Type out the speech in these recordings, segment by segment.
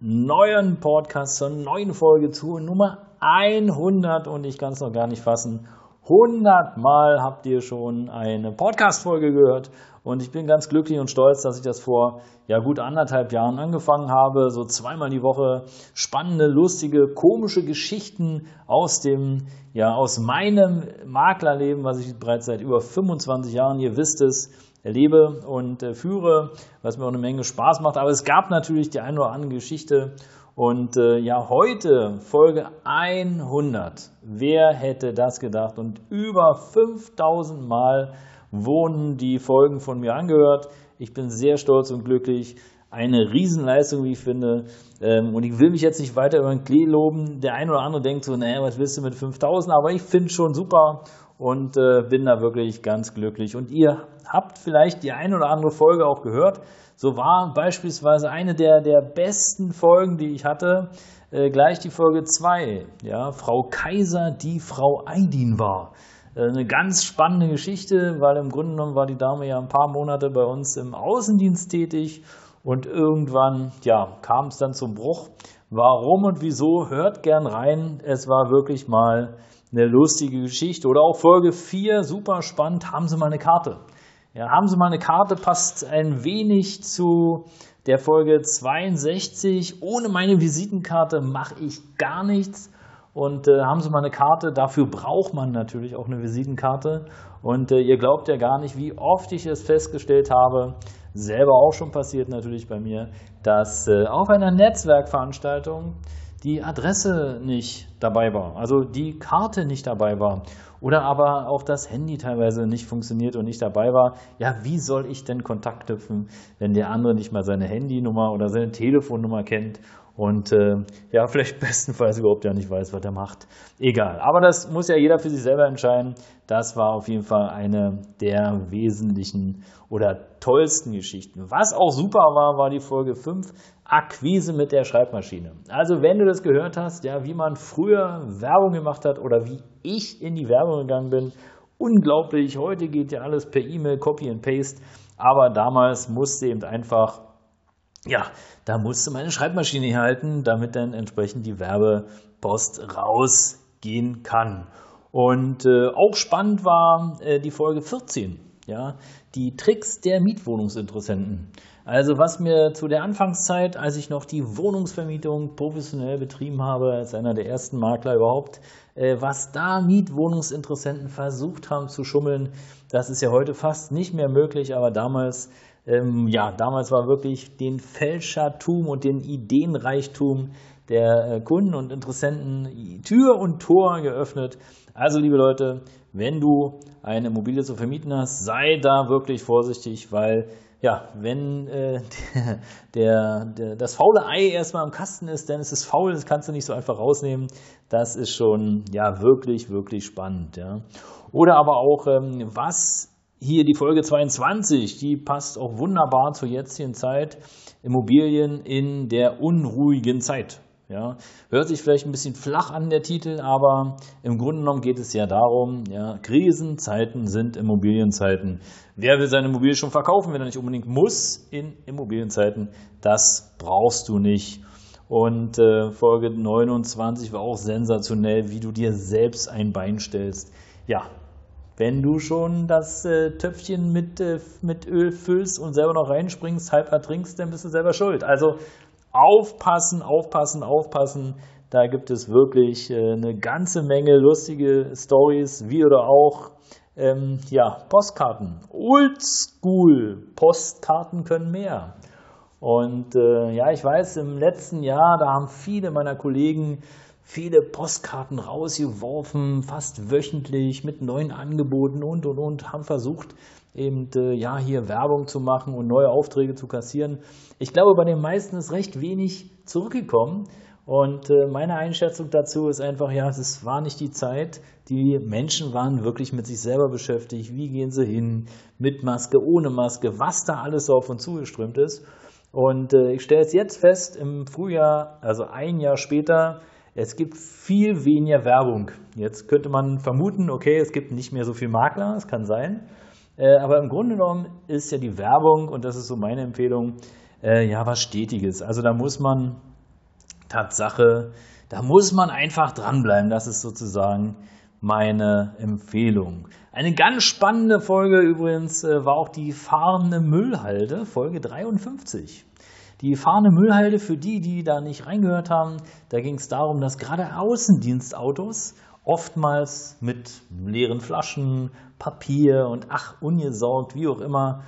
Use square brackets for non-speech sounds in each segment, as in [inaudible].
neuen Podcast, zur neuen Folge zu Nummer 100 und ich kann es noch gar nicht fassen. 100 Mal habt ihr schon eine Podcast-Folge gehört und ich bin ganz glücklich und stolz, dass ich das vor ja gut anderthalb Jahren angefangen habe, so zweimal die Woche spannende, lustige, komische Geschichten aus dem ja aus meinem Maklerleben, was ich bereits seit über 25 Jahren, ihr wisst es, erlebe und äh, führe, was mir auch eine Menge Spaß macht. Aber es gab natürlich die eine oder andere Geschichte. Und äh, ja, heute Folge 100. Wer hätte das gedacht? Und über 5000 Mal wurden die Folgen von mir angehört. Ich bin sehr stolz und glücklich. Eine Riesenleistung, wie ich finde. Ähm, und ich will mich jetzt nicht weiter über den Klee loben. Der eine oder andere denkt so, naja, was willst du mit 5000? Aber ich finde es schon super und äh, bin da wirklich ganz glücklich. Und ihr habt vielleicht die eine oder andere Folge auch gehört. So war beispielsweise eine der, der besten Folgen, die ich hatte, äh, gleich die Folge 2. Ja, Frau Kaiser, die Frau Eidin war. Äh, eine ganz spannende Geschichte, weil im Grunde genommen war die Dame ja ein paar Monate bei uns im Außendienst tätig und irgendwann ja, kam es dann zum Bruch. Warum und wieso? Hört gern rein. Es war wirklich mal eine lustige Geschichte. Oder auch Folge 4, super spannend, haben Sie mal eine Karte. Ja, haben Sie mal eine Karte, passt ein wenig zu der Folge 62. Ohne meine Visitenkarte mache ich gar nichts. Und äh, haben Sie mal eine Karte, dafür braucht man natürlich auch eine Visitenkarte. Und äh, ihr glaubt ja gar nicht, wie oft ich es festgestellt habe, selber auch schon passiert natürlich bei mir, dass äh, auf einer Netzwerkveranstaltung die Adresse nicht dabei war, also die Karte nicht dabei war oder aber auch das Handy teilweise nicht funktioniert und nicht dabei war. Ja, wie soll ich denn Kontakt knüpfen, wenn der andere nicht mal seine Handynummer oder seine Telefonnummer kennt und äh, ja, [laughs] vielleicht bestenfalls überhaupt ja nicht weiß, was er macht. Egal. Aber das muss ja jeder für sich selber entscheiden. Das war auf jeden Fall eine der wesentlichen oder tollsten Geschichten. Was auch super war, war die Folge 5, Akquise mit der Schreibmaschine. Also wenn du das gehört hast, ja, wie man früher Werbung gemacht hat oder wie ich in die Werbung gegangen bin, unglaublich. Heute geht ja alles per E-Mail, Copy and Paste. Aber damals musste eben einfach, ja, da musste meine Schreibmaschine hier halten, damit dann entsprechend die Werbepost rausgehen kann. Und äh, auch spannend war äh, die Folge 14, ja, die Tricks der Mietwohnungsinteressenten. Also was mir zu der Anfangszeit, als ich noch die Wohnungsvermietung professionell betrieben habe, als einer der ersten Makler überhaupt, äh, was da Mietwohnungsinteressenten versucht haben zu schummeln, das ist ja heute fast nicht mehr möglich, aber damals, ähm, ja, damals war wirklich den Fälschertum und den Ideenreichtum der äh, Kunden und Interessenten Tür und Tor geöffnet. Also, liebe Leute, wenn du eine Immobilie zu vermieten hast, sei da wirklich vorsichtig, weil ja, wenn äh, [laughs] der, der, das faule Ei erstmal im Kasten ist, ist es faul, das kannst du nicht so einfach rausnehmen. Das ist schon ja wirklich, wirklich spannend. Ja. Oder aber auch, ähm, was hier die Folge 22, die passt auch wunderbar zur jetzigen Zeit. Immobilien in der unruhigen Zeit. Ja, hört sich vielleicht ein bisschen flach an der Titel, aber im Grunde genommen geht es ja darum, ja, Krisenzeiten sind Immobilienzeiten. Wer will seine Immobilie schon verkaufen, wenn er nicht unbedingt muss in Immobilienzeiten? Das brauchst du nicht. Und äh, Folge 29 war auch sensationell, wie du dir selbst ein Bein stellst. Ja, wenn du schon das äh, Töpfchen mit, äh, mit Öl füllst und selber noch reinspringst, halb ertrinkst, dann bist du selber schuld. Also aufpassen, aufpassen, aufpassen. Da gibt es wirklich äh, eine ganze Menge lustige Stories, wie oder auch ähm, ja, Postkarten. Oldschool Postkarten können mehr. Und äh, ja, ich weiß, im letzten Jahr, da haben viele meiner Kollegen viele Postkarten rausgeworfen, fast wöchentlich mit neuen Angeboten und und und, haben versucht, eben äh, ja hier Werbung zu machen und neue Aufträge zu kassieren. Ich glaube, bei den meisten ist recht wenig zurückgekommen. Und äh, meine Einschätzung dazu ist einfach, ja, es war nicht die Zeit. Die Menschen waren wirklich mit sich selber beschäftigt. Wie gehen sie hin? Mit Maske, ohne Maske, was da alles auf uns zugeströmt ist. Und äh, ich stelle es jetzt fest, im Frühjahr, also ein Jahr später, es gibt viel weniger Werbung. Jetzt könnte man vermuten, okay, es gibt nicht mehr so viel Makler, es kann sein. Äh, aber im Grunde genommen ist ja die Werbung, und das ist so meine Empfehlung, äh, ja, was Stetiges. Also da muss man Tatsache, da muss man einfach dranbleiben. Das ist sozusagen meine Empfehlung. Eine ganz spannende Folge übrigens äh, war auch die fahrende Müllhalde, Folge 53. Die fahrende Müllhalde, für die, die da nicht reingehört haben, da ging es darum, dass gerade Außendienstautos oftmals mit leeren Flaschen, Papier und ach, ungesaugt, wie auch immer,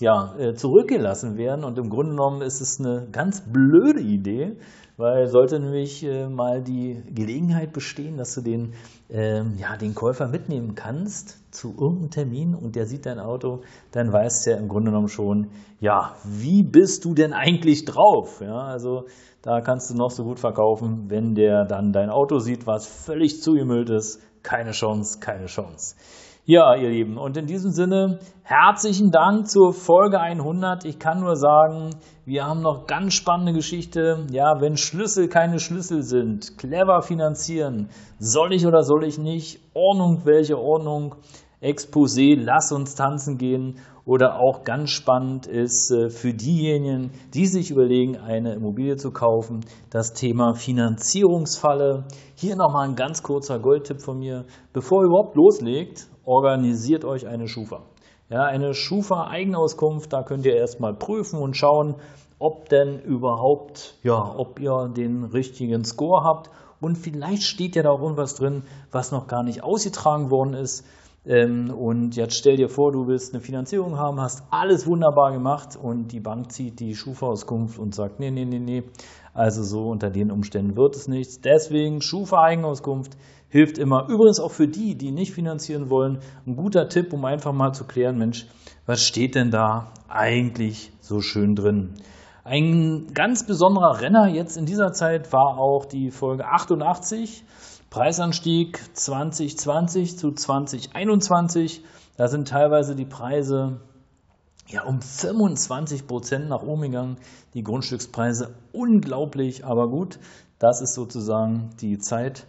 ja, äh, zurückgelassen werden. Und im Grunde genommen ist es eine ganz blöde Idee, weil sollte nämlich äh, mal die Gelegenheit bestehen, dass du den, ähm, ja, den Käufer mitnehmen kannst zu irgendeinem Termin und der sieht dein Auto, dann weißt du ja im Grunde genommen schon, ja, wie bist du denn eigentlich drauf? Ja, also da kannst du noch so gut verkaufen, wenn der dann dein Auto sieht, was völlig zugemüllt ist, keine Chance, keine Chance. Ja, ihr Lieben, und in diesem Sinne herzlichen Dank zur Folge 100. Ich kann nur sagen, wir haben noch ganz spannende Geschichte. Ja, wenn Schlüssel keine Schlüssel sind, clever finanzieren, soll ich oder soll ich nicht? Ordnung, welche Ordnung? Exposé, lass uns tanzen gehen. Oder auch ganz spannend ist äh, für diejenigen, die sich überlegen, eine Immobilie zu kaufen, das Thema Finanzierungsfalle. Hier nochmal ein ganz kurzer Goldtipp von mir. Bevor ihr überhaupt loslegt, organisiert euch eine Schufa. Ja, eine Schufa-Eigenauskunft, da könnt ihr erstmal prüfen und schauen, ob denn überhaupt, ja, ob ihr den richtigen Score habt. Und vielleicht steht ja da auch irgendwas drin, was noch gar nicht ausgetragen worden ist. Ähm, und jetzt stell dir vor, du willst eine Finanzierung haben, hast alles wunderbar gemacht und die Bank zieht die Schufa-Auskunft und sagt, nee, nee, nee, nee. Also so unter den Umständen wird es nichts. Deswegen Schufa-Eigenauskunft hilft immer. Übrigens auch für die, die nicht finanzieren wollen, ein guter Tipp, um einfach mal zu klären, Mensch, was steht denn da eigentlich so schön drin? Ein ganz besonderer Renner jetzt in dieser Zeit war auch die Folge 88, Preisanstieg 2020 zu 2021. Da sind teilweise die Preise ja, um 25 Prozent nach oben gegangen. Die Grundstückspreise unglaublich, aber gut, das ist sozusagen die Zeit,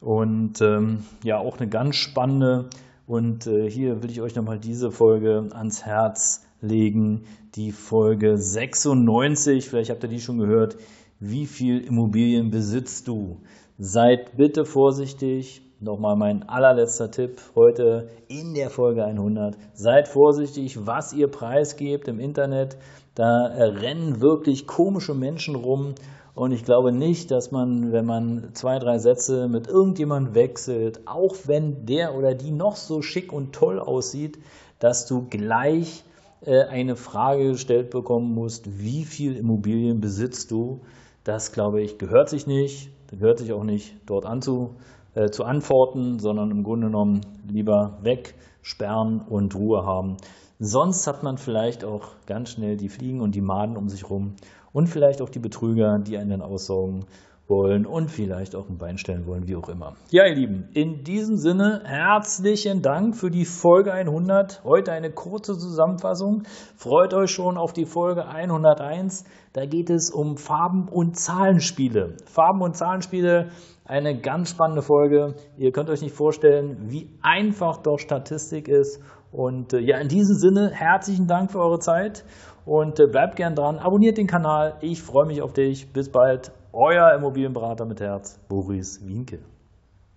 und ähm, ja, auch eine ganz spannende. Und äh, hier will ich euch nochmal diese Folge ans Herz legen. Die Folge 96, vielleicht habt ihr die schon gehört. Wie viel Immobilien besitzt du? Seid bitte vorsichtig. Nochmal mein allerletzter Tipp heute in der Folge 100. Seid vorsichtig, was ihr preisgebt im Internet. Da äh, rennen wirklich komische Menschen rum und ich glaube nicht, dass man, wenn man zwei, drei Sätze mit irgendjemandem wechselt, auch wenn der oder die noch so schick und toll aussieht, dass du gleich äh, eine Frage gestellt bekommen musst, wie viel Immobilien besitzt du? Das, glaube ich, gehört sich nicht. Gehört sich auch nicht, dort anzu, äh, zu antworten, sondern im Grunde genommen lieber weg, sperren und Ruhe haben. Sonst hat man vielleicht auch ganz schnell die Fliegen und die Maden um sich herum und vielleicht auch die Betrüger, die einen dann aussaugen wollen und vielleicht auch ein Bein stellen wollen, wie auch immer. Ja, ihr Lieben, in diesem Sinne herzlichen Dank für die Folge 100. Heute eine kurze Zusammenfassung. Freut euch schon auf die Folge 101. Da geht es um Farben- und Zahlenspiele. Farben- und Zahlenspiele, eine ganz spannende Folge. Ihr könnt euch nicht vorstellen, wie einfach doch Statistik ist. Und äh, ja, in diesem Sinne herzlichen Dank für eure Zeit und äh, bleibt gern dran, abonniert den Kanal. Ich freue mich auf dich. Bis bald. Euer Immobilienberater mit Herz, Boris Wienke.